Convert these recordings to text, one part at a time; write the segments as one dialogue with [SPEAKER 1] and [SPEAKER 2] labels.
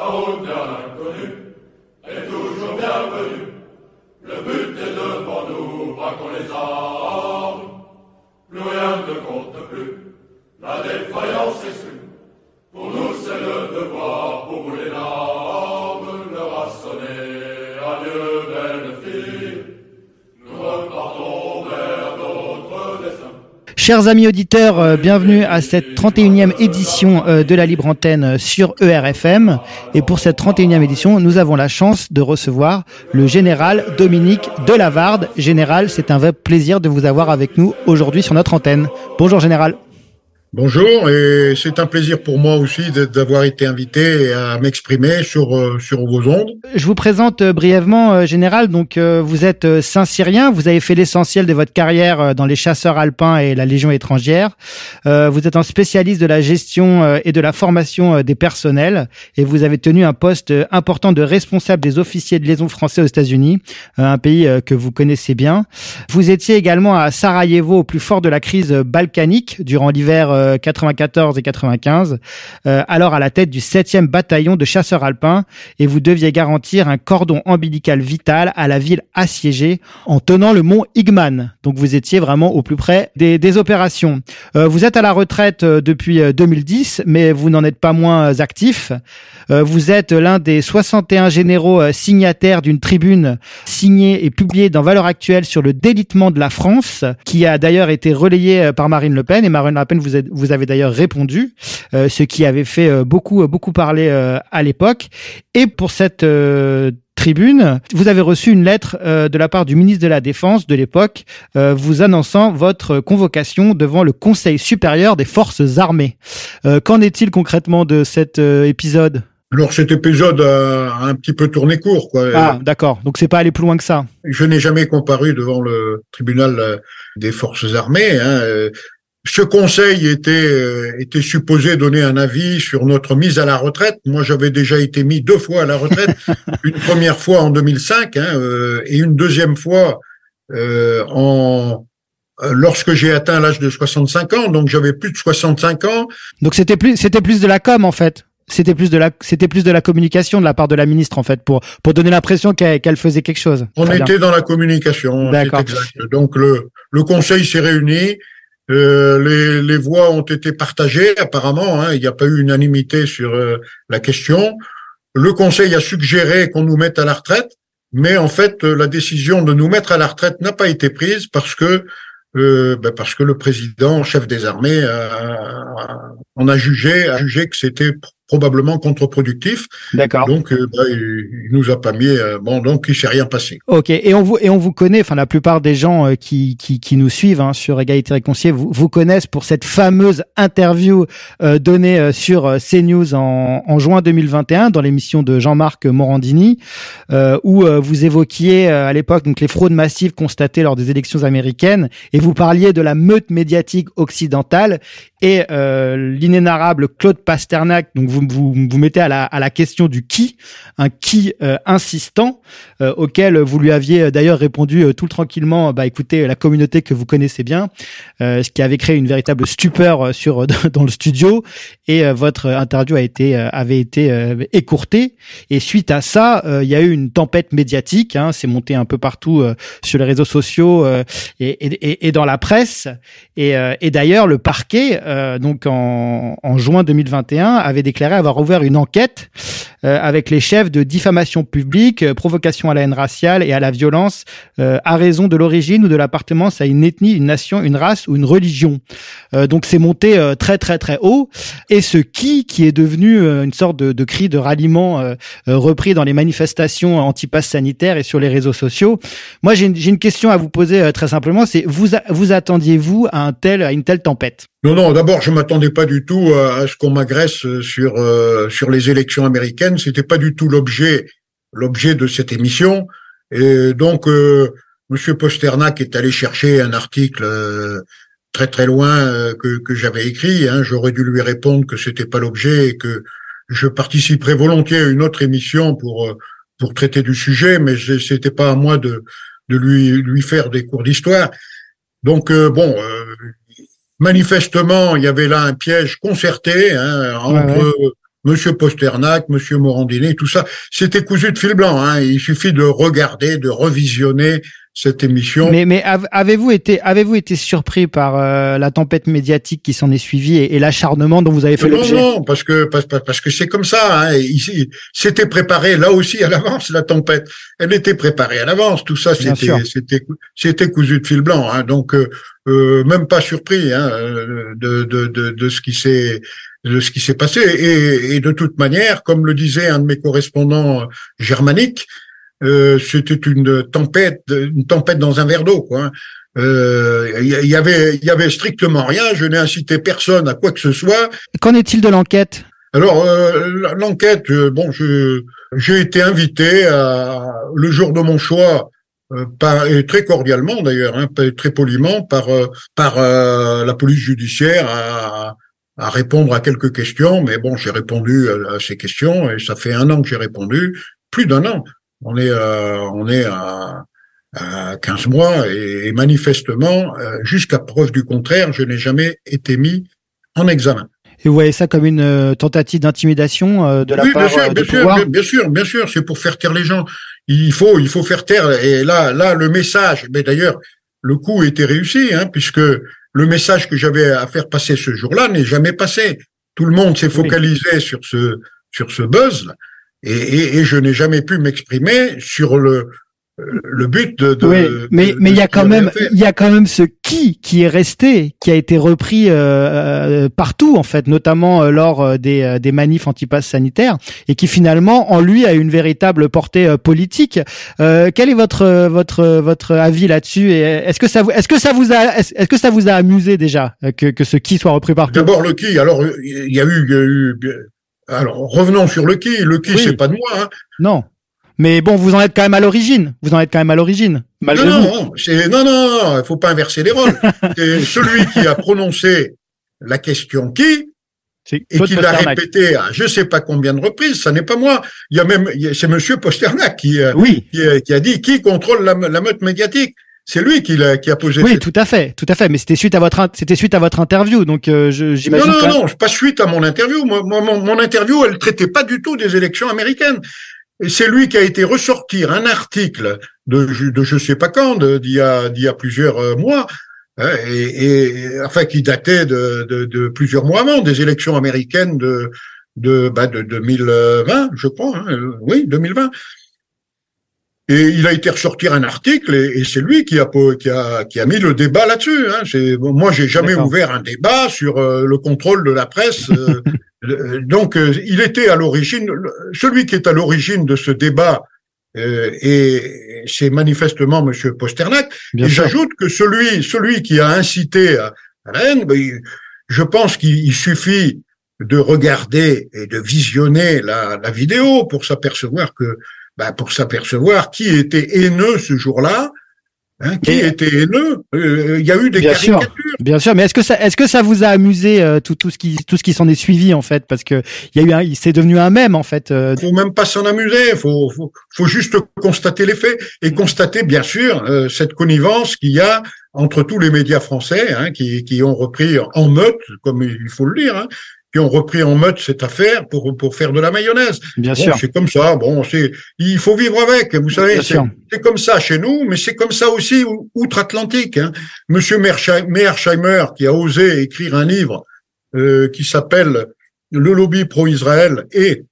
[SPEAKER 1] La route vers l'inconnu est toujours bienvenue. Le but est devant nous, braquons les armes. Plus rien ne compte plus, la défaillance est sûre. Pour nous c'est le devoir, pour les larmes, l'heure a sonné.
[SPEAKER 2] Chers amis auditeurs, euh, bienvenue à cette 31e édition euh, de la Libre Antenne euh, sur ERFM. Et pour cette 31e édition, nous avons la chance de recevoir le général Dominique Delavarde. Général, c'est un vrai plaisir de vous avoir avec nous aujourd'hui sur notre antenne. Bonjour général.
[SPEAKER 3] Bonjour, et c'est un plaisir pour moi aussi d'avoir été invité à m'exprimer sur, euh, sur vos ondes.
[SPEAKER 2] Je vous présente euh, brièvement, euh, général. Donc, vous êtes Saint-Cyrien. Vous avez fait l'essentiel de votre carrière dans les chasseurs alpins et la Légion étrangère. Vous êtes un spécialiste de la gestion et de la formation des personnels, et vous avez tenu un poste important de responsable des officiers de liaison français aux États-Unis, un pays que vous connaissez bien. Vous étiez également à Sarajevo au plus fort de la crise balkanique durant l'hiver euh, 94 et 95, euh, alors à la tête du 7e bataillon de chasseurs alpins et vous deviez garantir un cordon ombilical vital à la ville assiégée en tenant le mont Igman. Donc vous étiez vraiment au plus près des, des opérations. Euh, vous êtes à la retraite euh, depuis euh, 2010, mais vous n'en êtes pas moins euh, actif. Euh, vous êtes l'un des 61 généraux euh, signataires d'une tribune signée et publiée dans Valeurs Actuelles sur le délitement de la France, qui a d'ailleurs été relayée euh, par Marine Le Pen. Et Marine Le Pen, vous, êtes- vous avez d'ailleurs répondu, euh, ce qui avait fait euh, beaucoup, beaucoup parler euh, à l'époque. Et pour cette euh, tribune, vous avez reçu une lettre euh, de la part du ministre de la Défense de l'époque, euh, vous annonçant votre convocation devant le Conseil supérieur des forces armées. Euh, Qu'en est-il concrètement de cet euh, épisode?
[SPEAKER 3] Alors cet épisode a un petit peu tourné court. Quoi.
[SPEAKER 2] Ah, d'accord. Donc c'est pas aller plus loin que ça.
[SPEAKER 3] Je n'ai jamais comparu devant le tribunal euh, des forces armées. hein. Ce conseil était, euh, était supposé donner un avis sur notre mise à la retraite. Moi, j'avais déjà été mis deux fois à la retraite. une première fois en 2005 hein, euh, et une deuxième fois euh, en euh, lorsque j'ai atteint l'âge de 65 ans. Donc, j'avais plus de 65 ans.
[SPEAKER 2] Donc c'était plus c'était plus de la com en fait. C'était plus de la c'était plus de la communication de la part de la ministre en fait pour pour donner l'impression qu'elle qu'elle faisait quelque chose.
[SPEAKER 3] On
[SPEAKER 2] Très bien.
[SPEAKER 3] était dans la communication, exact. Donc le, le conseil s'est réuni, euh, les, les voix ont été partagées apparemment, hein, il n'y a pas eu unanimité sur euh, la question. Le conseil a suggéré qu'on nous mette à la retraite, mais en fait euh, la décision de nous mettre à la retraite n'a pas été prise parce que euh, ben, parce que le président, chef des armées, a- en a jugé, a jugé que c'était pr- probablement contre-productif.
[SPEAKER 2] D'accord.
[SPEAKER 3] Donc, euh, ben, il, il nous a pas mis. euh, bon, donc il s'est rien passé.
[SPEAKER 2] Ok, et on vous et on vous connaît, enfin la plupart des gens euh, qui, qui qui nous suivent hein, sur Égalité Réconciliée vous, vous connaissent pour cette fameuse interview donnée sur CNews en, en juin 2021 dans l'émission de Jean-Marc Morandini, où vous évoquiez à l'époque donc les fraudes massives constatées lors des élections américaines et vous parliez de la meute médiatique occidentale et euh, l'inénarrable Claude Pasternak. Donc vous vous vous mettez à la à la question du qui, un qui euh, insistant euh, auquel vous lui aviez euh, d'ailleurs répondu tout tranquillement, bah écoutez, la communauté que vous connaissez bien, ce qui avait créé une véritable stupeur sur dans le studio. Et votre interview a été avait été écourtée. Et suite à ça, il y a eu une tempête médiatique, hein, c'est monté un peu partout sur les réseaux sociaux et, et, dans la presse. Et, et d'ailleurs le parquet donc en, en juin 2021 avait déclaré avoir ouvert une enquête avec les chefs de diffamation publique, euh, provocation à la haine raciale et à la violence euh, à raison de l'origine ou de l'appartenance à une ethnie, une nation, une race ou une religion. Euh, donc c'est monté euh, très très très haut. Et ce qui qui est devenu euh, une sorte de, cri de ralliement euh, euh, repris dans les manifestations anti-pass sanitaire et sur les réseaux sociaux. Moi j'ai une, question à vous poser euh, très simplement. C'est vous vous attendiez-vous à un tel à une telle tempête?
[SPEAKER 3] Non, non. D'abord, je m'attendais pas du tout à, ce qu'on m'agresse sur euh, sur les élections américaines. C'était pas du tout l'objet l'objet de cette émission. Et donc, euh, Monsieur Posternak est allé chercher un article euh, très très loin euh, que que j'avais écrit. Hein. J'aurais dû lui répondre que c'était pas l'objet et que je participerais volontiers à une autre émission pour euh, pour traiter du sujet, mais c'était pas à moi de de lui lui faire des cours d'histoire. Donc bon, manifestement, il y avait là un piège concerté hein, entre Monsieur Posternak, Monsieur Morandini, tout ça, c'était cousu de fil blanc. Hein. Il suffit de regarder, de revisionner cette émission.
[SPEAKER 2] Mais, mais avez-vous été, avez-vous été surpris par euh, la tempête médiatique qui s'en est suivie et, l'acharnement dont vous avez fait l'objet?
[SPEAKER 3] Non, non, parce que parce, parce que c'est comme ça. Hein. Ici, c'était préparé là aussi à l'avance la tempête. Elle était préparée à l'avance. Tout ça, c'était c'était c'était cousu de fil blanc. Hein. Donc euh, euh, même pas surpris hein, de, de, de, de ce qui s'est de ce qui s'est passé. Et, et, de toute manière, comme le disait un de mes correspondants germaniques, euh, c'était une tempête, une tempête dans un verre d'eau, quoi. Il euh, y, avait, il y avait strictement rien. Je n'ai incité personne à quoi que ce soit.
[SPEAKER 2] Qu'en est-il de l'enquête?
[SPEAKER 3] Alors euh, l'enquête, bon, je j'ai été invité à, le jour de mon choix. Par, et très cordialement d'ailleurs, hein, très poliment, par par la police judiciaire à, à répondre à quelques questions. Mais bon, j'ai répondu à ces questions et ça fait un an que j'ai répondu, plus d'un an. On est, euh, on est à, à 15 mois et, manifestement, euh, jusqu'à preuve du contraire, je n'ai jamais été mis en examen.
[SPEAKER 2] Et vous voyez ça comme une euh, tentative d'intimidation de la
[SPEAKER 3] oui,
[SPEAKER 2] part
[SPEAKER 3] bien sûr, bien sûr, bien, sûr, bien sûr, c'est pour faire taire les gens. Il faut, il faut faire taire. Et là, là, le message. Mais d'ailleurs, le coup était réussi, hein, puisque le message que j'avais à faire passer ce jour-là n'est jamais passé. Tout le monde s'est focalisé sur ce sur ce buzz. Là. Et, et, et je n'ai jamais pu m'exprimer sur le le but de, de
[SPEAKER 2] oui, mais mais il y a quand même il y a quand même ce qui qui est resté qui a été repris euh, euh partout en fait notamment euh, lors euh, des des manifs anti-pass sanitaires et qui finalement en lui a une véritable portée politique euh, quel est votre votre votre avis là-dessus et est-ce que ça vous est-ce que ça vous a est-ce que ça vous a amusé déjà que que ce qui soit repris partout?
[SPEAKER 3] D'abord le qui alors il y a eu, y a eu alors, revenons sur le qui. Le qui, c'est pas de moi. Hein.
[SPEAKER 2] Non. Mais bon, vous en êtes quand même à l'origine. Vous en êtes quand même à l'origine.
[SPEAKER 3] Non, non, c'est, non, non, il faut pas inverser les rôles. c'est celui qui a prononcé la question qui, et qui l'a répété à je sais pas combien de reprises, ça n'est pas moi. Il y a même, c'est Monsieur Posternak qui, euh, oui. qui, a dit qui contrôle la meute médiatique? C'est lui qui a, qui a posé.
[SPEAKER 2] Oui, tout à fait, tout à fait. Mais c'était suite à votre, c'était suite à votre interview, donc euh, j'imagine.
[SPEAKER 3] Non, non, non, pas suite à mon interview. Moi, mon, mon, interview, elle traitait pas du tout des élections américaines. C'est lui qui a été ressortir un article de, de je sais pas quand, d'il y a, plusieurs euh, mois, hein, et, enfin qui datait de, plusieurs mois avant des élections américaines de de, bah, de 2020, je crois. Hein, oui, 2020. Et il a été ressortir un article et, c'est lui qui a, qui a qui a mis le débat là-dessus. Hein. C'est moi j'ai jamais ouvert un débat sur euh, le contrôle de la presse. Euh, euh, donc il était à l'origine celui qui est à l'origine de ce débat et c'est manifestement Monsieur Posternak. et j'ajoute que celui celui qui a incité à, la haine, ben, je pense qu'il suffit de regarder et de visionner la, la vidéo pour s'apercevoir que bah, pour s'apercevoir qui était haineux ce jour-là, Hein, qui était haineux euh, Il y a eu des
[SPEAKER 2] bien
[SPEAKER 3] caricatures.
[SPEAKER 2] Sûr, bien sûr, mais est-ce que ça, est-ce que ça vous a amusé euh, tout, tout ce qui, tout ce qui s'en est suivi en fait, parce que il y a eu, un, c'est devenu un même en fait.
[SPEAKER 3] Euh... Faut même pas s'en amuser, faut, faut, faut juste constater les faits et constater bien sûr euh, cette connivence qu'il y a entre tous les médias français hein, qui, qui ont repris en meute, comme il faut le dire, hein, qui ont repris en mode cette affaire pour pour faire de la mayonnaise.
[SPEAKER 2] Bien sûr.
[SPEAKER 3] C'est comme ça. Bon, c'est il faut vivre avec. Vous savez, c'est comme ça chez nous, mais c'est comme ça aussi outre-Atlantique. Hein. Monsieur Mearsheimer, qui a osé écrire un livre euh, qui s'appelle Le lobby pro-Israël et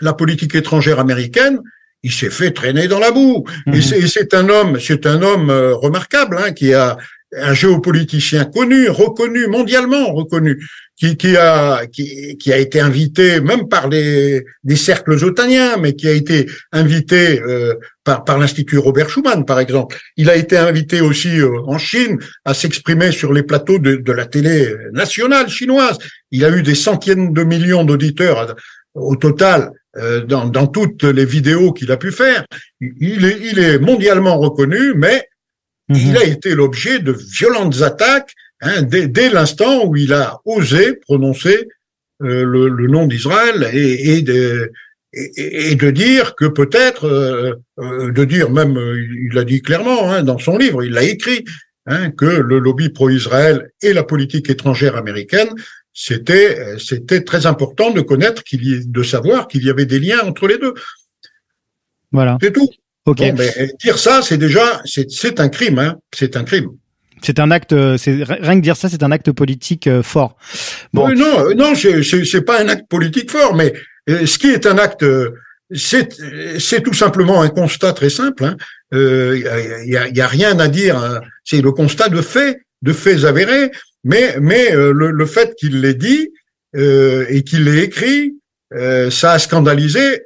[SPEAKER 3] la politique étrangère américaine, il s'est fait traîner dans la boue. Et mhm. c'est un homme, c'est un homme euh, remarquable hein, qui a un géopoliticien connu, reconnu mondialement reconnu, qui, qui a qui, qui, a été invité même par des, des cercles otaniens, mais qui a été invité euh, par, par l'institut Robert Schuman, par exemple. Il a été invité aussi euh, en Chine à s'exprimer sur les plateaux de, de, la télé nationale chinoise. Il a eu des centaines de millions d'auditeurs au total euh, dans, dans toutes les vidéos qu'il a pu faire. Il est, il est mondialement reconnu, mais il mhm. a été l'objet de violentes attaques hein, dès, dès l'instant où il a osé prononcer euh, le, le, nom d'Israël et, et, de, et, et, de dire que peut-être, euh, euh de dire même, il l'a dit clairement hein, dans son livre, il l'a écrit, hein, que le lobby pro-Israël et la politique étrangère américaine c'était c'était très important de connaître qu'il y de savoir qu'il y avait des liens entre les deux.
[SPEAKER 2] Voilà.
[SPEAKER 3] C'est tout.
[SPEAKER 2] Ok.
[SPEAKER 3] mais dire ça, c'est déjà c'est un crime, hein. C'est un crime.
[SPEAKER 2] C'est un acte, c'est rien que dire ça, c'est un acte politique euh, fort.
[SPEAKER 3] Bon. non, euh, non, c'est pas un acte politique fort, mais euh, ce qui est un acte, c'est tout simplement un constat très simple. Il hein. y, a, rien à dire. Hein. C'est le constat de faits, de faits avérés. Mais le, fait qu'il l'ait dit et qu'il l'ait écrit, ça a scandalisé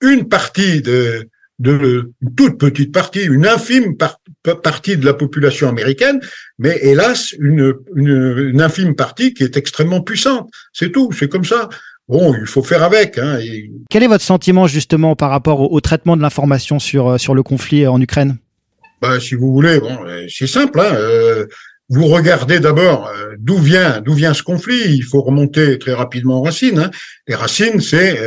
[SPEAKER 3] une partie de de toute petite partie, une infime partie de la population américaine, mais hélas une, une, infime partie qui est extrêmement puissante. C'est tout, c'est comme ça. Bon, il faut faire avec. Hein,
[SPEAKER 2] Quel est votre sentiment justement par rapport au, traitement de l'information sur euh, sur le conflit en Ukraine?
[SPEAKER 3] Bah, si vous voulez, bon, euh, c'est simple. Hein, euh, vous regardez d'abord d'où vient d'où vient ce conflit. Il faut remonter très rapidement aux racines. Hein. Les racines, c'est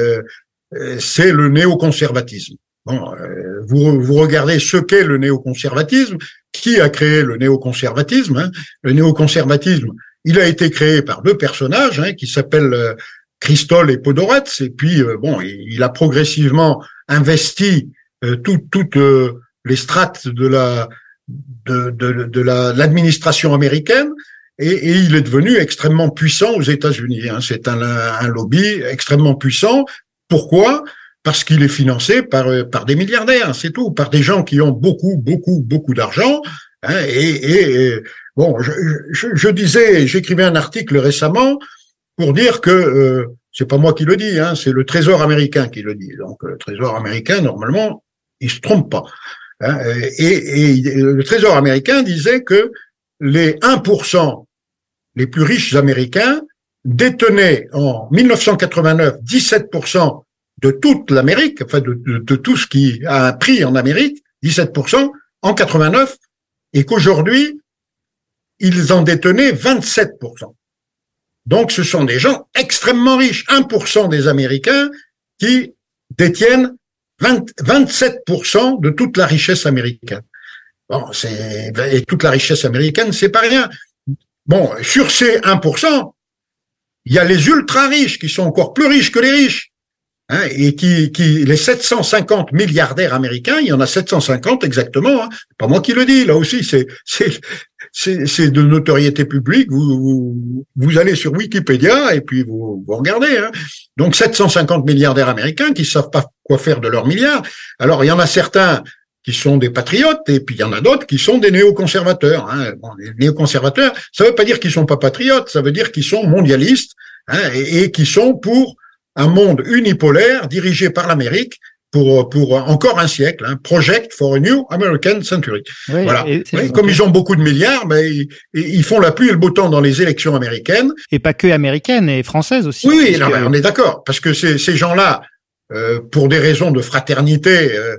[SPEAKER 3] c'est le néoconservatisme. Bon, euh, vous, vous regardez ce qu'est le néoconservatisme, qui a créé le néoconservatisme. Hein? Le néoconservatisme, il a été créé par deux personnages hein, qui s'appellent euh, Christol et Podorets, et puis euh, bon, il, a progressivement investi toutes les strates de la de, de, de l'administration américaine, et, et, il est devenu extrêmement puissant aux États-Unis. Hein. C'est un, un, lobby extrêmement puissant. Pourquoi? Parce qu'il est financé par euh, par des milliardaires, c'est tout, par des gens qui ont beaucoup beaucoup beaucoup d'argent. Hein, et, et, bon, je, je, je disais, j'écrivais un article récemment pour dire que euh, c'est pas moi qui le dis, hein, c'est le Trésor américain qui le dit. Donc le Trésor américain normalement, il se trompe pas. Hein, et, et le Trésor américain disait que les 1% les plus riches américains détenaient en 1989 17% de toute l'Amérique, enfin de, tout ce qui a un prix en Amérique, 17% en 89, et qu'aujourd'hui, ils en détenaient 27%. Donc ce sont des gens extrêmement riches. 1% des Américains qui détiennent 27% de toute la richesse américaine. Bon, et toute la richesse américaine, c'est pas rien. Bon, sur ces 1%, il y a les ultra riches qui sont encore plus riches que les riches. Hein, et qui, qui, les 750 milliardaires américains, il y en a 750 exactement, hein, pas moi qui le dis, là aussi, c'est c'est de notoriété publique. Vous, vous, allez sur Wikipédia et puis vous, vous regardez. Hein. Donc 750 milliardaires américains qui savent pas quoi faire de leurs milliards. Alors il y en a certains qui sont des patriotes et puis il y en a d'autres qui sont des néoconservateurs. Hein. Bon, les néoconservateurs, ça veut pas dire qu'ils sont pas patriotes, ça veut dire qu'ils sont mondialistes hein, et, et qui sont pour un monde unipolaire dirigé par l'Amérique pour pour encore un siècle, hein, Project for a New American Century. voilà. comme ils ont beaucoup de milliards, mais ben, ils, font la pluie et le beau temps dans les élections américaines.
[SPEAKER 2] Et pas que américaines et françaises aussi.
[SPEAKER 3] Oui, on est d'accord, parce que ces, ces gens-là, euh, pour des raisons de fraternité, euh,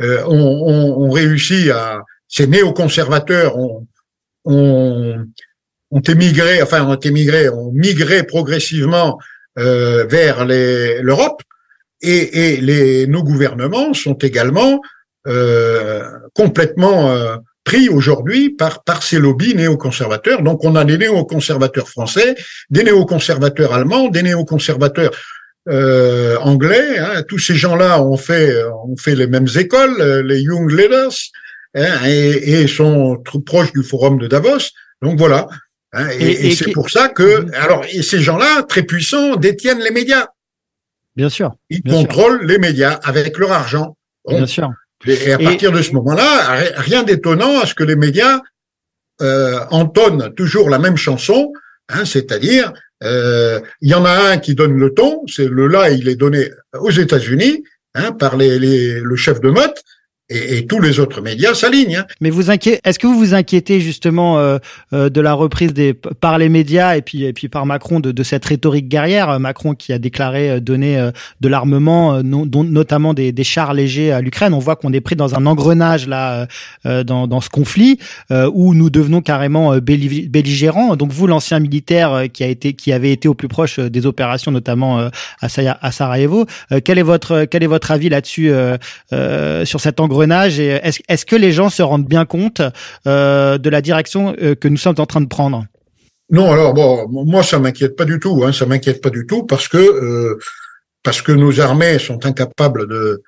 [SPEAKER 3] euh, ont, ont, réussi à ces néoconservateurs ont, ont ont émigré, enfin ont émigré, ont migré progressivement euh, vers l'Europe et, et, les, nos gouvernements sont également euh, complètement euh, pris aujourd'hui par, par ces lobbies néoconservateurs. Donc on a des néoconservateurs français, des néoconservateurs allemands, des néoconservateurs euh, anglais. Hein. Tous ces gens-là ont fait, ont fait les mêmes écoles, euh, les Young Leaders, hein, et, et, sont proches du forum de Davos. Donc voilà, Hein, et, c'est pour ça que, mhm. alors, et ces gens-là, très puissants, détiennent les médias.
[SPEAKER 2] Bien sûr.
[SPEAKER 3] Ils contrôlent les médias avec leur argent.
[SPEAKER 2] bien sûr.
[SPEAKER 3] Et à partir de ce moment-là, rien d'étonnant à ce que les médias euh, entonnent toujours la même chanson, hein, c'est-à-dire euh, il y en a un qui donne le ton, c'est le là il est donné aux États-Unis hein, par les, les, le chef de motte, et, et, tous les autres médias s'alignent. Hein.
[SPEAKER 2] Mais vous inquiétez, est-ce que vous vous inquiétez justement euh, euh, de la reprise des par les médias et puis et puis par Macron de, de cette rhétorique guerrière, Macron qui a déclaré euh, donner euh, de l'armement, notamment des, des, chars légers à l'Ukraine. On voit qu'on est pris dans un engrenage là dans, dans ce conflit où nous devenons carrément belligérants. Donc vous, l'ancien militaire qui a été qui avait été au plus proche des opérations, notamment à, Sarajevo, quel est votre quel est votre avis là-dessus sur cet engrenage et est-ce que les gens se rendent bien compte euh, de la direction euh, que nous sommes en train de prendre?
[SPEAKER 3] Non, alors bon, moi ça m'inquiète pas du tout. Hein, ça m'inquiète pas du tout parce que euh, parce que nos armées sont incapables de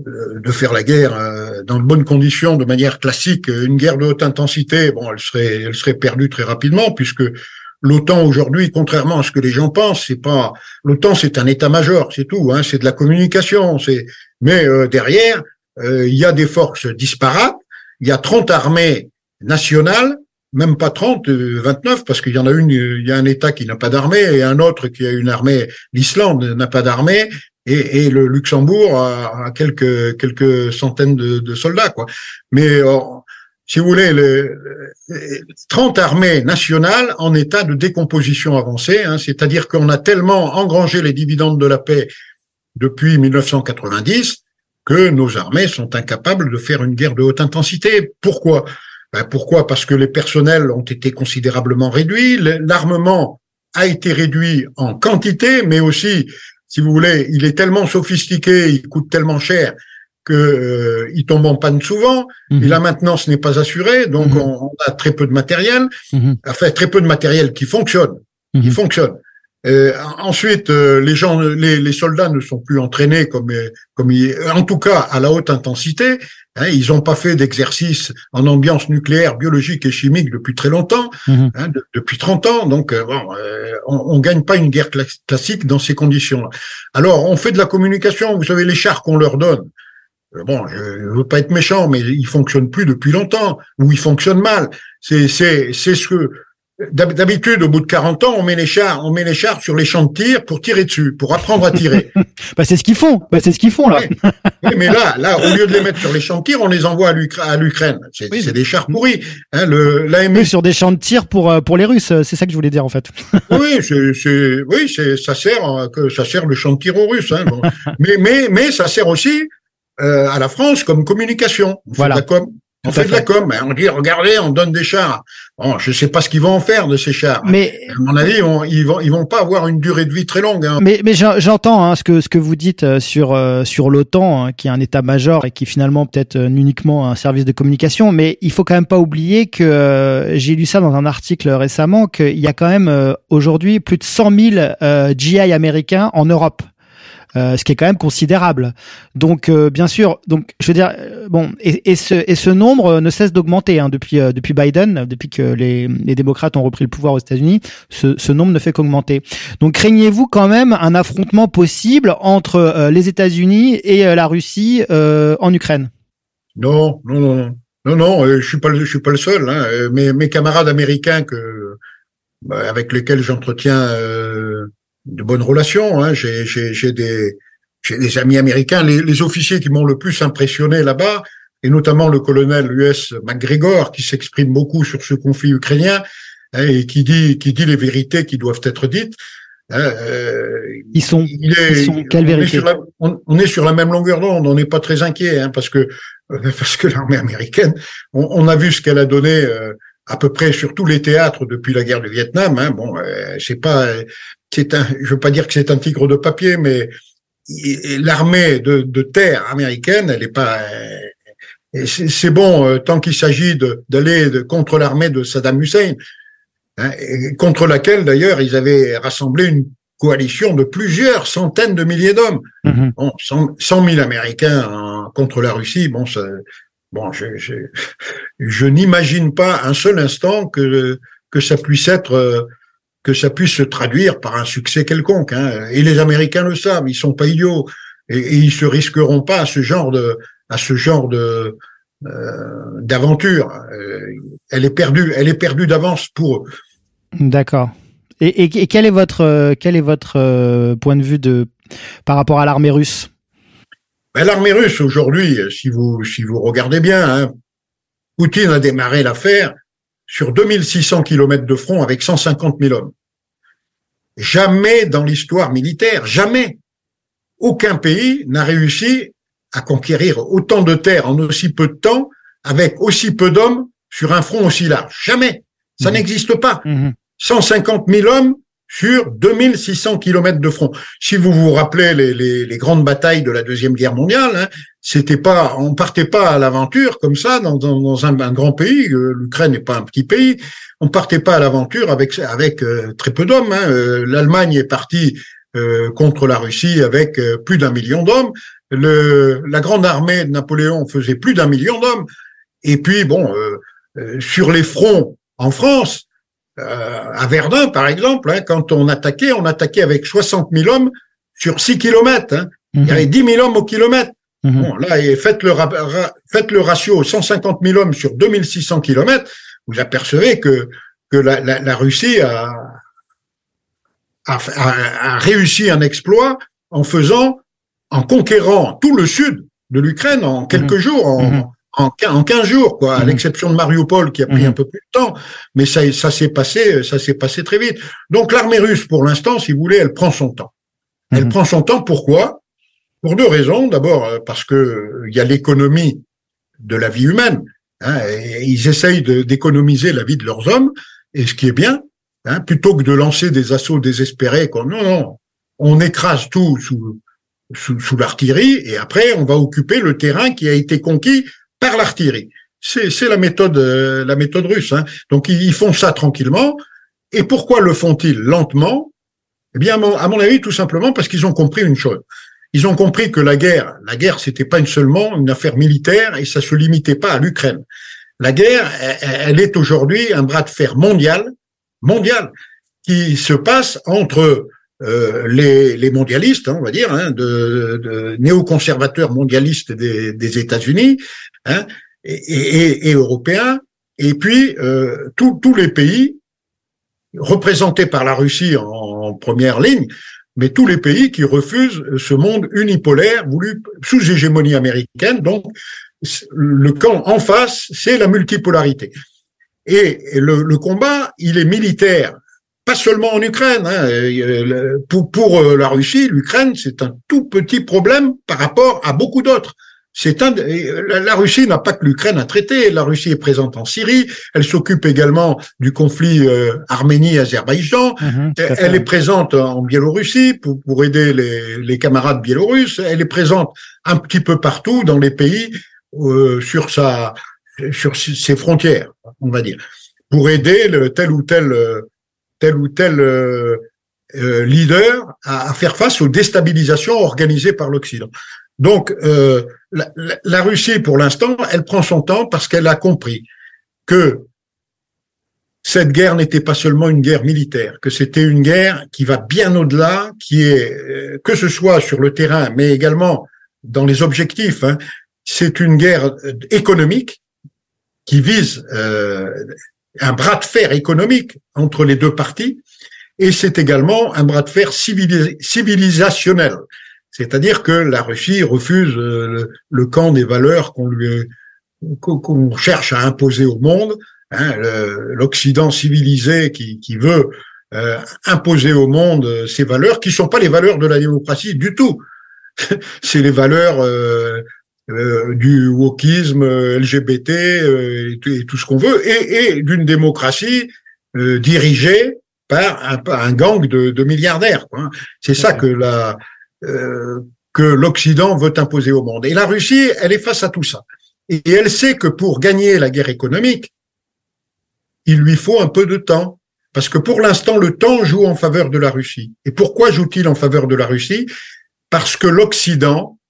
[SPEAKER 3] de faire la guerre euh, dans de bonnes conditions, de manière classique. Une guerre de haute intensité, bon, elle serait elle serait perdue très rapidement puisque l'OTAN aujourd'hui, contrairement à ce que les gens pensent, c'est pas l'OTAN, c'est un état-major, c'est tout. Hein, c'est de la communication. C'est mais euh, derrière, euh, il y a des forces disparates. Il y a 30 armées nationales même pas 30, 29, euh, parce qu'il y en a une, il y a un État qui n'a pas d'armée et un autre qui a une armée. L'Islande n'a pas d'armée et, et, le Luxembourg a, quelques quelques centaines de, de soldats, quoi. Mais euh, si vous voulez, le, 30 armées nationales en état de décomposition avancée, hein, c'est-à-dire qu'on a tellement engrangé les dividendes de la paix depuis 1990 que nos armées sont incapables de faire une guerre de haute intensité. Pourquoi? Ben, pourquoi? Parce que les personnels ont été considérablement réduits, l'armement a été réduit en quantité, mais aussi, si vous voulez, il est tellement sophistiqué, il coûte tellement cher que euh, il tombe en panne souvent, mhm. et la maintenance n'est pas assurée, donc mhm. on, a très peu de matériel, mhm. enfin très peu de matériel qui fonctionne, qui fonctionne. Euh, ensuite, euh, les gens, les, les, soldats ne sont plus entraînés comme, comme en tout cas à la haute intensité. Hein, ils n'ont pas fait d'exercice en ambiance nucléaire, biologique et chimique depuis très longtemps, mhm. hein, depuis 30 ans. Donc, euh, bon, on, on gagne pas une guerre classique dans ces conditions-là. Alors, on fait de la communication. Vous savez, les chars qu'on leur donne. Bon, je veux pas être méchant, mais ils fonctionnent plus depuis longtemps, ou ils fonctionnent mal. C'est c'est c'est ce que D'habitude, au bout de 40 ans, on met les chars, on met les chars sur les champs de tir pour tirer dessus, pour apprendre à tirer.
[SPEAKER 2] bah, c'est ce qu'ils font. Bah, c'est ce qu'ils font là.
[SPEAKER 3] mais là, là, au lieu de les mettre sur les champs de tir, on les envoie à l'Ukraine. C'est des chars pourris. Hein,
[SPEAKER 2] le l'AMU sur des champs de tir pour euh, pour les Russes. C'est ça que je voulais dire en fait.
[SPEAKER 3] oui, c'est oui, c'est ça sert euh, que ça sert le champ de tir aux Russes. Hein, mais mais mais ça sert aussi euh, à la France comme communication.
[SPEAKER 2] Voilà.
[SPEAKER 3] On fait, de la com. On dit, regardez, on donne des chars. Bon, je sais pas ce qu'ils vont en faire de ces chars. Mais à mon avis, ils vont, ils vont pas avoir une durée de vie très longue. Hein.
[SPEAKER 2] Mais, mais j'entends hein, ce que ce que vous dites euh, sur euh, sur l'OTAN, hein, qui est un état-major et qui finalement peut-être euh, uniquement un service de communication. Mais il faut quand même pas oublier que j'ai lu ça dans un article récemment qu'il y a quand même aujourd'hui plus de 100 000 GI américains en Europe. Euh, ce qui est quand même considérable. Donc euh, bien sûr, donc je veux dire euh, bon et, et, ce, et ce nombre ne cesse d'augmenter hein, depuis depuis Biden, depuis que les, les démocrates ont repris le pouvoir aux États-Unis, ce, ce nombre ne fait qu'augmenter. Donc craignez-vous quand même un affrontement possible entre les États-Unis et la Russie en Ukraine?
[SPEAKER 3] Non, non, non, non. Non, non, je suis pas, je suis pas le seul. Hein. Mes, mes camarades américains que bah, avec lesquels j'entretiens de bonnes relations. Hein. J'ai, j'ai, des, j'ai des amis américains. Les, les officiers qui m'ont le plus impressionné là-bas, et notamment le colonel US McGregor, qui s'exprime beaucoup sur ce conflit ukrainien hein, et qui dit, qui dit les vérités qui doivent être dites.
[SPEAKER 2] Hein, euh, ils sont, il est, ils sont quelle vérité
[SPEAKER 3] on, on, est sur la même longueur d'onde. On n'est pas très inquiet, hein, parce que parce que l'armée américaine, on, on, a vu ce qu'elle a donné. Euh, à peu près sur tous les théâtres depuis la guerre du Vietnam. Hein. Bon, euh, c'est pas, c'est un, je veux pas dire que c'est un tigre de papier, mais l'armée de, de, terre américaine, elle est pas. Euh, c'est bon euh, tant qu'il s'agit d'aller contre l'armée de Saddam Hussein, hein, contre laquelle d'ailleurs ils avaient rassemblé une coalition de plusieurs centaines de milliers d'hommes. Mm-hmm. Bon, 100, 000 Américains contre la Russie, bon, ça, bon, je, je, je n'imagine pas un seul instant que que ça puisse être que ça puisse se traduire par un succès quelconque. Hein. Et les Américains le savent, ils sont pas idiots et, et ils se risqueront pas à ce genre de à ce genre de euh, d'aventure. Euh, elle est perdue, elle est perdue d'avance pour eux.
[SPEAKER 2] D'accord. Et, et, quel est votre quel est votre euh, point de vue de par rapport à l'armée russe?
[SPEAKER 3] Ben, L'armée russe aujourd'hui, si vous si vous regardez bien, hein, Poutine a démarré l'affaire sur 2600 kilomètres de front avec 150 000 hommes. Jamais dans l'histoire militaire, jamais, aucun pays n'a réussi à conquérir autant de terres en aussi peu de temps avec aussi peu d'hommes sur un front aussi large. Jamais. Ça mmh. n'existe pas. 150 mmh. 000 hommes sur 2600 kilomètres de front. Si vous vous rappelez les, les, les grandes batailles de la deuxième guerre mondiale, hein, c'était pas, on partait pas à l'aventure comme ça dans, dans, dans un, grand pays. Euh, L'Ukraine n'est pas un petit pays. On partait pas à l'aventure avec avec euh, très peu d'hommes. Hein. Euh, L'Allemagne est partie contre la Russie avec plus d'un million d'hommes. La grande armée de Napoléon faisait plus d'un million d'hommes. Et puis bon, sur les fronts en France, à Verdun par exemple, hein, quand on attaquait, on attaquait avec 60 000 hommes sur 6 kilomètres. Hein. Il y avait 10 000 hommes au kilomètre. Mhm. Bon, là, faites le, faites le ratio 150 000 hommes sur 2600 kilomètres, vous apercevez que, que la, la, la Russie a, a, a, réussi un exploit en faisant, en conquérant tout le sud de l'Ukraine en quelques mhm. jours, en, mhm. En, en 15 jours, quoi, à l'exception de Mariupol qui a pris un peu plus de temps, mais ça, ça s'est passé, ça s'est passé très vite. Donc l'armée russe, pour l'instant, si vous voulez, elle prend son temps. Elle prend son temps. Pourquoi? Pour deux raisons. D'abord, euh, parce que euh, il y a l'économie de la vie humaine. Hein, et ils essayent d'économiser la vie de leurs hommes, et ce qui est bien, hein, plutôt que de lancer des assauts désespérés. Comme, non, non, on écrase tout sous, sous, sous l'artillerie, et après on va occuper le terrain qui a été conquis par l'artillerie. C'est la méthode, euh, la méthode russe. Hein. Donc ils font ça tranquillement. Et pourquoi le font-ils lentement? Eh bien, à mon avis, tout simplement parce qu'ils ont compris une chose ils ont compris que la guerre, la guerre, c'était pas seulement une affaire militaire et ça se limitait pas à l'Ukraine. La guerre, elle, est aujourd'hui un bras de fer mondial, mondial, qui se passe entre euh, les, les, mondialistes, hein, on va dire, hein, de, de néoconservateurs mondialistes des, des États-Unis hein, et, et, et, européens, et puis euh, tous les pays représentés par la Russie en première ligne, mais tous les pays qui refusent ce monde unipolaire voulu sous hégémonie américaine. Donc, le camp en face, c'est la multipolarité. Et le, combat, il est militaire, pas seulement en Ukraine. Hein. Pour, pour euh, la Russie, l'Ukraine, c'est un tout petit problème par rapport à beaucoup d'autres. C'est un, la Russie n'a pas que l'Ukraine à traiter. La Russie est présente en Syrie. Elle s'occupe également du conflit euh, Arménie-Azerbaïdjan. Mhm, elle est présente en Biélorussie pour, pour aider les, les, camarades biélorusses. Elle est présente un petit peu partout dans les pays euh, sur sa sur ses frontières, on va dire, pour aider le, tel ou tel euh, tel ou tel euh, leader à, à faire face aux déstabilisations organisées par l'Occident. Donc, euh, la, Russie, pour l'instant, elle prend son temps parce qu'elle a compris que cette guerre n'était pas seulement une guerre militaire, que c'était une guerre qui va bien au-delà, qui est, euh, que ce soit sur le terrain, mais également dans les objectifs, hein, c'est une guerre euh, économique qui vise un bras de fer économique entre les deux parties, et c'est également un bras de fer civilisationnel. C'est-à-dire que la Russie refuse euh, le, camp des valeurs qu'on lui qu'on cherche à imposer au monde, hein, l'Occident civilisé qui, qui veut euh, imposer au monde ces valeurs qui sont pas les valeurs de la démocratie du tout. C'est les valeurs euh, du wokisme LGBT et, tout ce qu'on veut, et, et d'une démocratie dirigée par un, un gang de, de milliardaires. C'est ça que la euh, que l'Occident veut imposer au monde. Et la Russie, elle est face à tout ça. Et elle sait que pour gagner la guerre économique, il lui faut un peu de temps. Parce que pour l'instant, le temps joue en faveur de la Russie. Et pourquoi joue-t-il en faveur de la Russie? Parce que l'Occident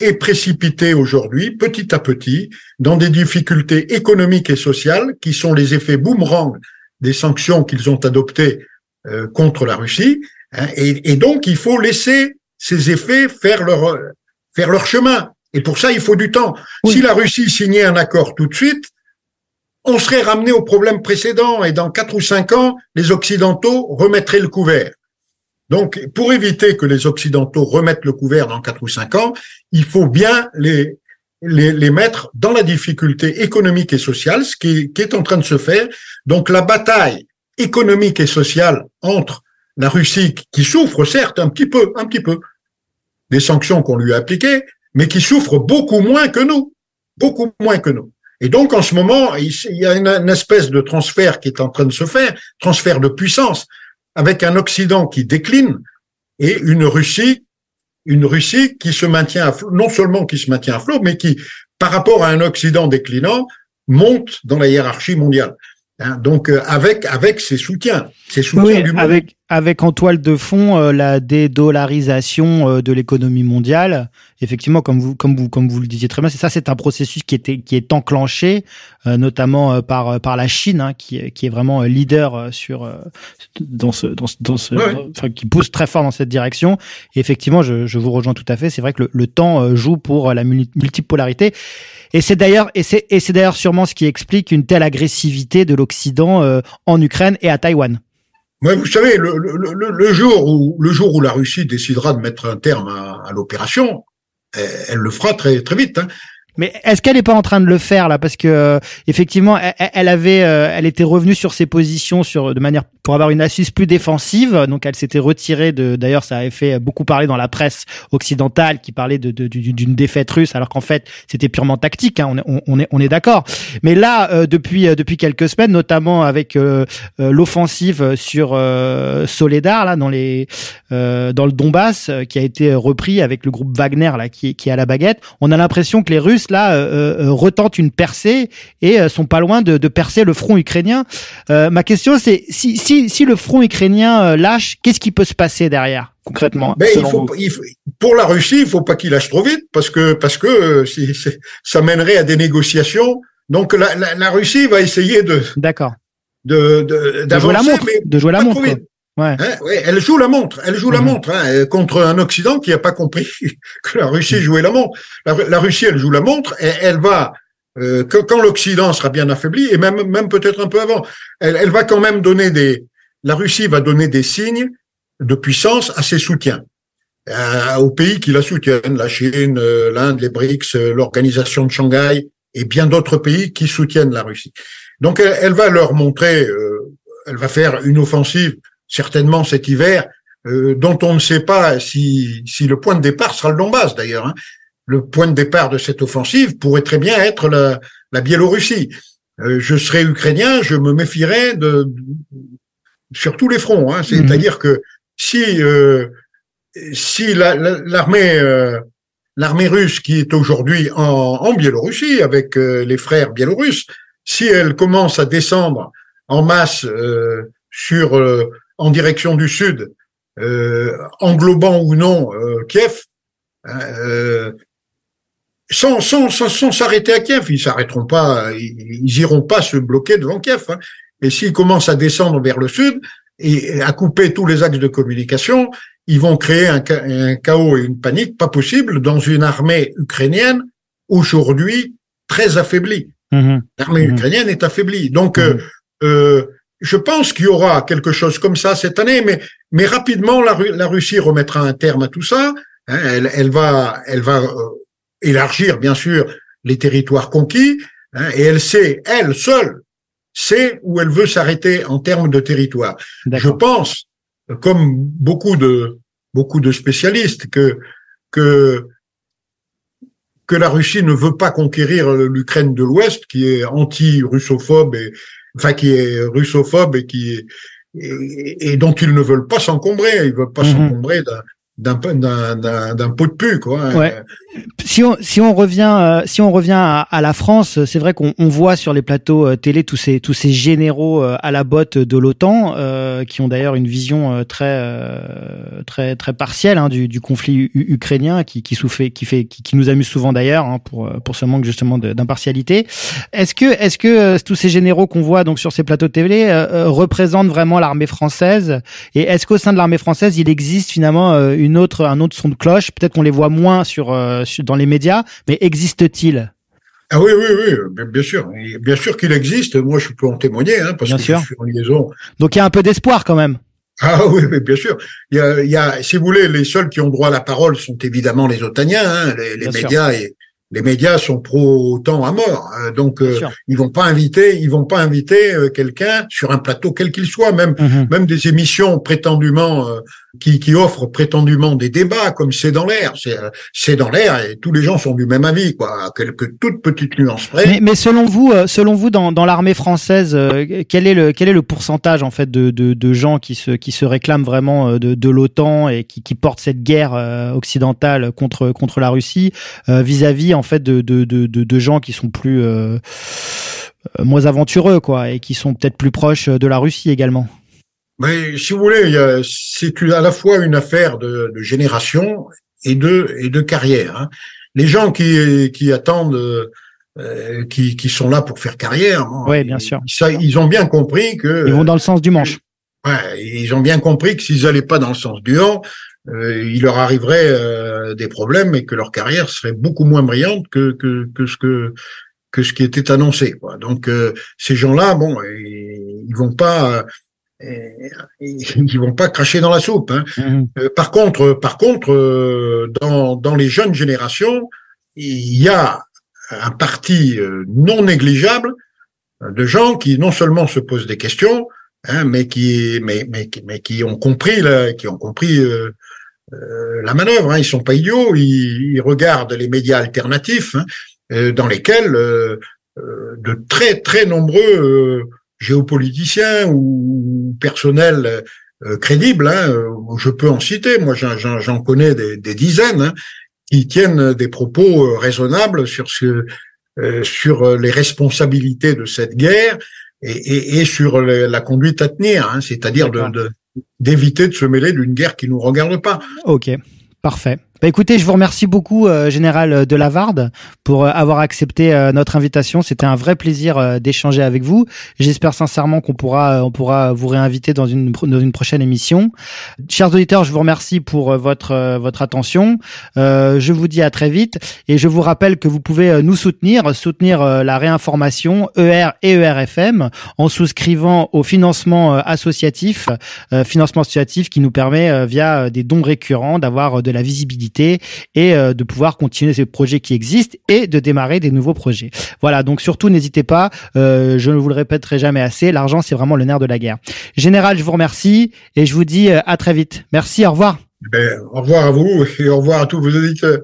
[SPEAKER 3] est précipité aujourd'hui, petit à petit, dans des difficultés économiques et sociales qui sont les effets boomerang des sanctions qu'ils ont adoptées euh, contre la Russie. Hein. et, et, donc, il faut laisser ces effets faire leur, faire leur chemin. Et pour ça, il faut du temps. Si la Russie signait un accord tout de suite, on serait ramené au problème précédent et dans quatre ou cinq ans, les Occidentaux remettraient le couvert. Donc, pour éviter que les Occidentaux remettent le couvert dans quatre ou cinq ans, il faut bien les, les, mettre dans la difficulté économique et sociale, ce qui, qui est en train de se faire. Donc, la bataille économique et sociale entre la Russie qui souffre certes un petit peu, un petit peu des sanctions qu'on lui a appliquées, mais qui souffre beaucoup moins que nous, beaucoup moins que nous. Et donc en ce moment, il y a une, espèce de transfert qui est en train de se faire, transfert de puissance. Avec un Occident qui décline et une Russie, une Russie qui se maintient à flot, non seulement qui se maintient à flot, mais qui, par rapport à un Occident déclinant, monte dans la hiérarchie mondiale. Hein, donc euh, avec avec ses soutiens, ses soutiens du monde.
[SPEAKER 2] Avec avec en toile de fond euh, la dédollarisation euh, de l'économie mondiale. Effectivement, comme vous comme vous comme vous le disiez très bien, c'est ça, c'est un processus qui était qui est enclenché, notamment par par la Chine, hein, qui qui est vraiment leader sur dans ce dans ce, dans ce enfin, qui pousse très fort dans cette direction. Et effectivement, je, je vous rejoins tout à fait. C'est vrai que le, le temps joue pour la multipolarité. Et c'est d'ailleurs et c'est et c'est d'ailleurs sûrement ce qui explique une telle agressivité de l'Occident euh, en Ukraine et à Taïwan.
[SPEAKER 3] Ouais, vous savez, le, le, le, jour où le jour où la Russie décidera de mettre un terme à, à l'opération, elle, le fera très très vite. Hein.
[SPEAKER 2] Mais est-ce qu'elle n'est pas en train de le faire là? Parce que euh, effectivement, elle, avait, euh, elle était revenue sur ses positions sur de manière pour avoir une assise plus défensive. Donc elle s'était retirée de. D'ailleurs, ça avait fait beaucoup parler dans la presse occidentale qui parlait de, d'une défaite russe, alors qu'en fait c'était purement tactique. Hein, on, on, est on est d'accord. Mais là, euh, depuis depuis quelques semaines, notamment avec l'offensive sur Soledar là dans les dans le Donbass, qui a été repris avec le groupe Wagner là qui qui est la baguette, on a l'impression que les Russes là euh, euh, euh, retentent une percée et sont pas loin de, percer le front ukrainien. ma question c'est si, si, si le front ukrainien lâche, qu'est-ce qui peut se passer derrière concrètement
[SPEAKER 3] Mais il faut, pour la Russie, il faut pas qu'il lâche trop vite parce que parce que si, ça mènerait à des négociations. Donc la, la, Russie va essayer de
[SPEAKER 2] d'accord
[SPEAKER 3] de de,
[SPEAKER 2] de jouer la montre, de jouer la montre.
[SPEAKER 3] Ouais. Hein, ouais, elle joue la montre, elle joue la mhm. montre hein, contre un Occident qui n'a pas compris que la Russie jouait la montre. La, Russie, elle joue la montre et elle va euh, quand l'Occident sera bien affaibli et même même peut-être un peu avant, elle, elle, va quand même donner des. La Russie va donner des signes de puissance à ses soutiens euh, aux pays qui la soutiennent, la Chine, euh, l'Inde, les BRICS, euh, l'organisation de Shanghai et bien d'autres pays qui soutiennent la Russie. Donc elle, elle va leur montrer, elle va faire une offensive certainement cet hiver, euh, dont on ne sait pas si, si le point de départ sera le Donbass d'ailleurs. Hein. Le point de départ de cette offensive pourrait très bien être la, la Biélorussie. Euh, je serais ukrainien, je me méfierais de, sur tous les fronts. Hein. C'est-à-dire que si euh, si l'armée l'armée russe qui est aujourd'hui en, en, Biélorussie avec les frères biélorusses, si elle commence à descendre en masse sur en direction du sud, euh, englobant ou non euh, Kiev, hein, euh, sans sans sans s'arrêter à Kiev, ils s'arrêteront pas, ils, iront pas se bloquer devant Kiev. Hein. Et s'ils commencent à descendre vers le sud et à couper tous les axes de communication, ils vont créer un, un chaos et une panique pas possible dans une armée ukrainienne aujourd'hui très affaiblie. Mmh L'armée mmh ukrainienne est affaiblie. Donc, mmh euh, je pense qu'il y aura quelque chose comme ça cette année, mais, mais rapidement, la, la Russie remettra un terme à tout ça. Hein, elle, elle, va, elle va euh, élargir, bien sûr, les territoires conquis, hein, et elle sait, elle seule, sait où elle veut s'arrêter en termes de territoire. Je pense, comme beaucoup de beaucoup de spécialistes, que que que la Russie ne veut pas conquérir l'Ukraine de l'Ouest, qui est anti-russophobe et, enfin qui est russophobe et qui est, et, dont ils ne veulent pas s'encombrer. Ils veulent pas mhm. s'encombrer d'un d'un pot de pu quoi.
[SPEAKER 2] Ouais. Si on si on revient euh, si on revient à, la France, c'est vrai qu'on on voit sur les plateaux euh, télé tous ces tous ces généraux euh, à la botte de l'OTAN qui ont d'ailleurs une vision très très très partielle hein, du, du conflit ukrainien qui qui souffle qui fait qui, qui nous amuse souvent d'ailleurs hein, pour pour ce manque justement d'impartialité. Est-ce que est-ce que tous ces généraux qu'on voit donc sur ces plateaux télé représentent vraiment l'armée française? Et est-ce qu'au sein de l'armée française il existe finalement une autre, un autre son de cloche. Peut-être qu'on les voit moins euh, sur, dans les médias, mais existe-t-il?
[SPEAKER 3] Ah oui, oui, oui, bien sûr, bien sûr qu'il existe. Moi, je peux en témoigner, hein, parce que je suis en liaison.
[SPEAKER 2] Donc il y a un peu d'espoir quand même.
[SPEAKER 3] Ah oui, bien sûr. Il y, a, il y a, si vous voulez, les seuls qui ont droit à la parole sont évidemment les otaniens, hein, les, médias et les médias sont pro autant à mort. Hein. donc euh, ils vont pas inviter, ils vont pas inviter euh, quelqu'un sur un plateau quel qu'il soit, même mhm. même des émissions prétendument euh, qui, qui offrent prétendument des débats comme c'est dans l'air, c'est dans l'air et tous les gens sont du même avis quoi, à quelques toutes petites nuances près.
[SPEAKER 2] Mais, selon vous, selon vous dans, dans l'armée française, quel est le quel est le pourcentage en fait de, de, de gens qui se qui se réclament vraiment de, de l'OTAN et qui, qui portent cette guerre occidentale contre contre la Russie vis-à-vis -vis, en fait de, de, de, de, gens qui sont plus euh, euh, moins aventureux quoi et qui sont peut-être plus proches de la Russie également?
[SPEAKER 3] Mais si vous voulez, c'est à la fois une affaire de, de génération et de et de carrière. Hein. Les gens qui qui attendent euh, qui, qui sont là pour faire carrière.
[SPEAKER 2] Oui, bien sûr.
[SPEAKER 3] Ça, ils ont bien compris que.
[SPEAKER 2] Ils vont dans le sens du manche.
[SPEAKER 3] Ouais, ils ont bien compris que s'ils allaient pas dans le sens du haut, euh, il leur arriverait euh, des problèmes et que leur carrière serait beaucoup moins brillante que que, que ce que que ce qui était annoncé. Quoi. Donc euh, ces gens-là, bon, ils, ils vont pas ils vont pas cracher dans la soupe. Hein. Mmh. par contre, par contre, dans dans les jeunes générations, il y a un parti non négligeable de gens qui non seulement se posent des questions, hein, mais qui mais, mais, mais qui ont compris là, qui ont compris euh, la manœuvre. Hein. Ils sont pas idiots. Ils, regardent les médias alternatifs hein, euh, dans lesquels euh, de très très nombreux géopoliticiens ou personnels crédibles, hein, je peux en citer, moi j'en connais des, dizaines, qui tiennent des propos raisonnables sur ce, sur les responsabilités de cette guerre et, et, sur la conduite à tenir, c'est-à-dire de, d'éviter de se mêler d'une guerre qui nous regarde pas.
[SPEAKER 2] Ok, parfait. Bah écoutez, je vous remercie beaucoup, euh, général de Lavarde, pour euh, avoir accepté euh, notre invitation. C'était un vrai plaisir d'échanger avec vous. J'espère sincèrement qu'on pourra, on pourra vous réinviter dans une dans une prochaine émission. Chers auditeurs, je vous remercie pour votre votre attention. je vous dis à très vite et je vous rappelle que vous pouvez nous soutenir, soutenir la réinformation ER et ERFM en souscrivant au financement associatif, financement associatif qui nous permet via des dons récurrents d'avoir de la visibilité et euh, de pouvoir continuer ces projets qui existent et de démarrer des nouveaux projets. Voilà, donc surtout n'hésitez pas, euh, je ne vous le répéterai jamais assez, l'argent c'est vraiment le nerf de la guerre. Général, je vous remercie et je vous dis euh, à très vite. Merci, au revoir.
[SPEAKER 3] Ben, au revoir à vous et au revoir à tous vos auditeurs.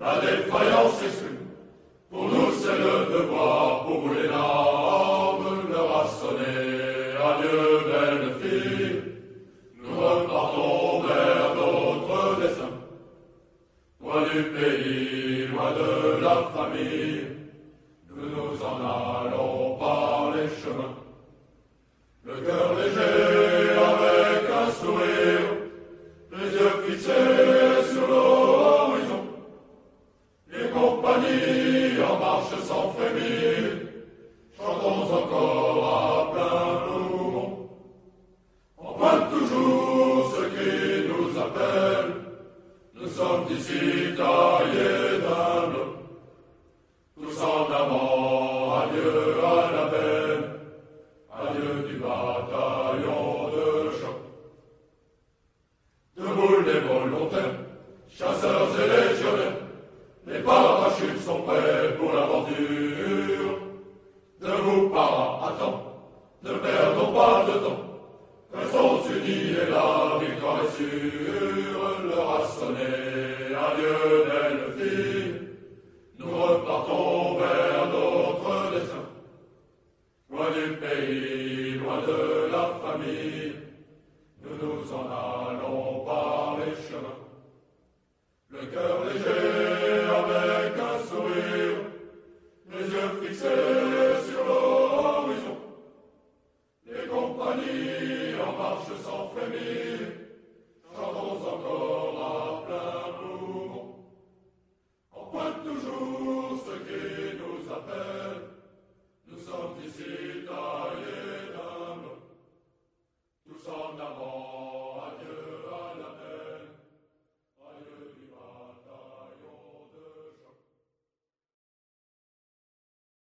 [SPEAKER 1] La défaillance pour les parachutes sont prêts pour l'aventure. Debout, para, attends,
[SPEAKER 2] ne perdons pas de temps. Restons unis et la victoire est sûre. L'heure
[SPEAKER 1] a sonné, adieu Delphine. Nous repartons vers notre destin. Loin du pays, loin de la famille, nous nous en allons par les chemins. Le cœur léger sur l'horizon, les compagnies en marche sans frémir, chavons encore à plein nous, en point toujours ce qui nous appelle, nous sommes ici à l'énorme, nous sommes d'avant à Dieu.